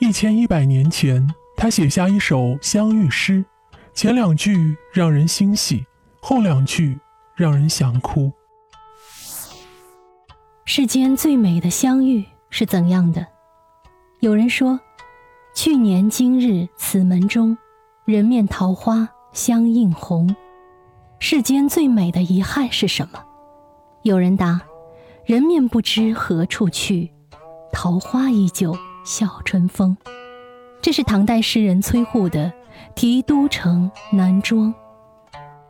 一千一百年前，他写下一首相遇诗，前两句让人欣喜，后两句让人想哭。世间最美的相遇是怎样的？有人说，去年今日此门中，人面桃花相映红。世间最美的遗憾是什么？有人答：人面不知何处去，桃花依旧笑春风。这是唐代诗人崔护的《题都城南庄》，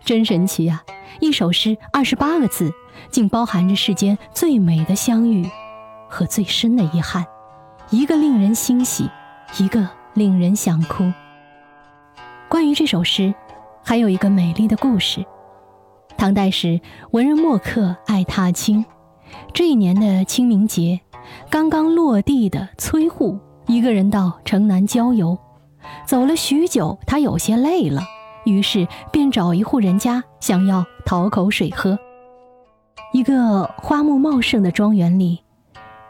真神奇啊！一首诗二十八个字，竟包含着世间最美的相遇和最深的遗憾，一个令人欣喜，一个令人想哭。关于这首诗，还有一个美丽的故事。唐代时，文人墨客爱踏青。这一年的清明节，刚刚落地的崔护一个人到城南郊游，走了许久，他有些累了，于是便找一户人家，想要讨口水喝。一个花木茂盛的庄园里，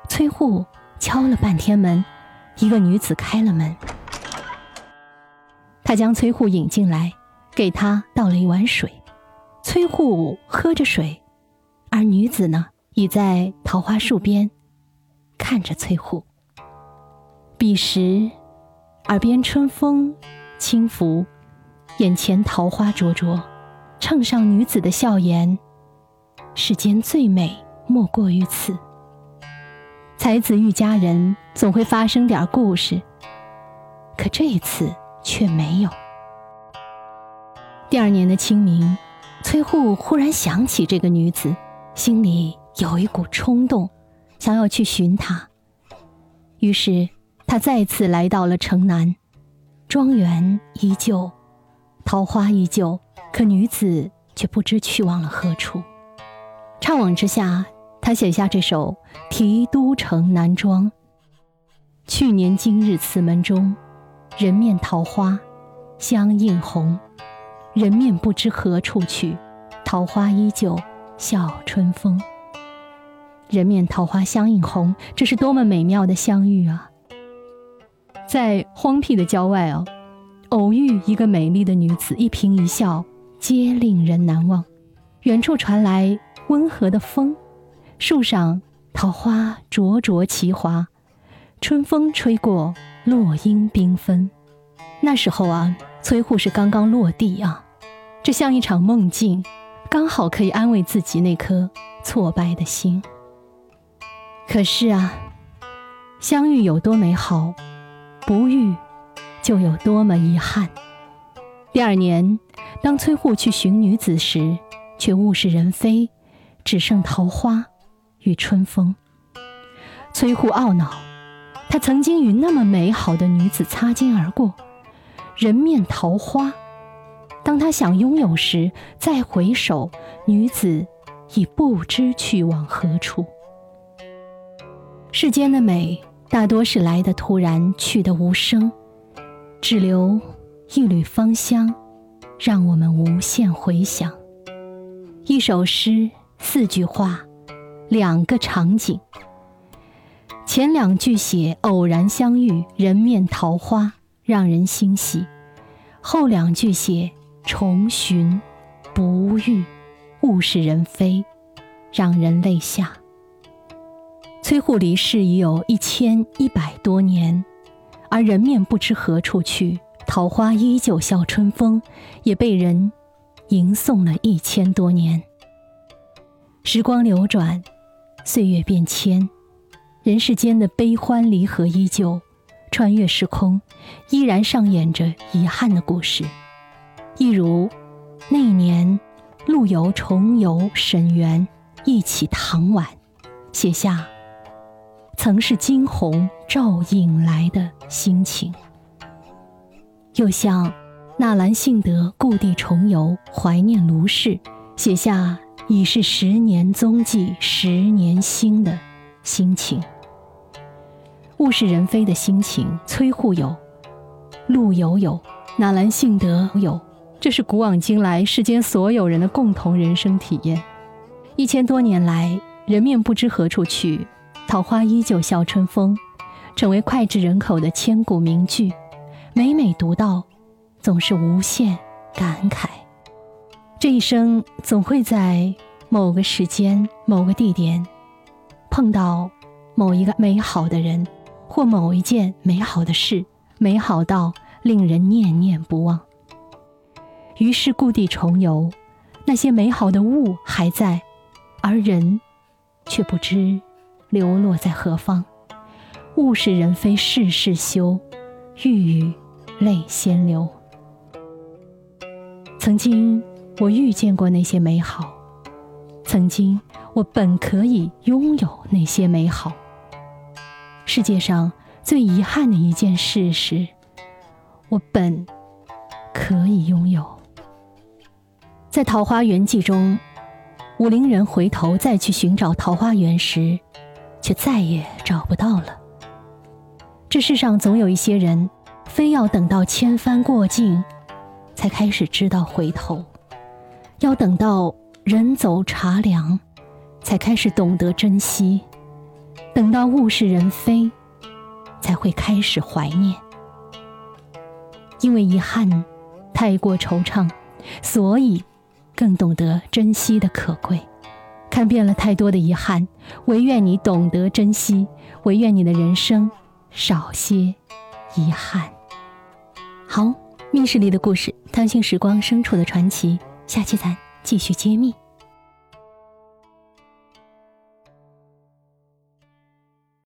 崔护敲了半天门，一个女子开了门。他将崔护引进来，给他倒了一碗水。崔护喝着水，而女子呢，倚在桃花树边，看着崔护。彼时，耳边春风轻拂，眼前桃花灼灼，衬上女子的笑颜。世间最美莫过于此。才子遇佳人，总会发生点故事，可这一次却没有。第二年的清明。崔护忽然想起这个女子，心里有一股冲动，想要去寻她。于是他再次来到了城南，庄园依旧，桃花依旧，可女子却不知去往了何处。怅惘之下，他写下这首《题都城南庄》：去年今日此门中，人面桃花相映红。人面不知何处去，桃花依旧笑春风。人面桃花相映红，这是多么美妙的相遇啊！在荒僻的郊外哦，偶遇一个美丽的女子，一颦一笑皆令人难忘。远处传来温和的风，树上桃花灼灼其华，春风吹过，落英缤纷。那时候啊，崔护是刚刚落地啊。这像一场梦境，刚好可以安慰自己那颗挫败的心。可是啊，相遇有多美好，不遇就有多么遗憾。第二年，当崔护去寻女子时，却物是人非，只剩桃花与春风。崔护懊恼，他曾经与那么美好的女子擦肩而过，人面桃花。当他想拥有时，再回首，女子已不知去往何处。世间的美，大多是来的突然，去的无声，只留一缕芳香，让我们无限回想。一首诗，四句话，两个场景。前两句写偶然相遇，人面桃花，让人欣喜；后两句写。重寻不遇，物是人非，让人泪下。崔护离世已有一千一百多年，而人面不知何处去，桃花依旧笑春风，也被人吟诵了一千多年。时光流转，岁月变迁，人世间的悲欢离合依旧，穿越时空，依然上演着遗憾的故事。一如那年，陆游重游沈园，忆起唐婉，写下“曾是惊鸿照影来”的心情；又像纳兰性德故地重游，怀念卢氏，写下“已是十年踪迹十年心”的心情。物是人非的心情，崔护有，陆游有，纳兰性德有。这是古往今来世间所有人的共同人生体验。一千多年来，人面不知何处去，桃花依旧笑春风。成为脍炙人口的千古名句，每每读到，总是无限感慨。这一生总会在某个时间、某个地点，碰到某一个美好的人，或某一件美好的事，美好到令人念念不忘。于是故地重游，那些美好的物还在，而人却不知流落在何方。物是人非事事休，欲语泪先流。曾经我遇见过那些美好，曾经我本可以拥有那些美好。世界上最遗憾的一件事是，我本可以拥有。在《桃花源记》中，武陵人回头再去寻找桃花源时，却再也找不到了。这世上总有一些人，非要等到千帆过尽，才开始知道回头；要等到人走茶凉，才开始懂得珍惜；等到物是人非，才会开始怀念。因为遗憾太过惆怅，所以。更懂得珍惜的可贵，看遍了太多的遗憾，唯愿你懂得珍惜，唯愿你的人生少些遗憾。好，密室里的故事，探寻时光深处的传奇，下期咱继续揭秘。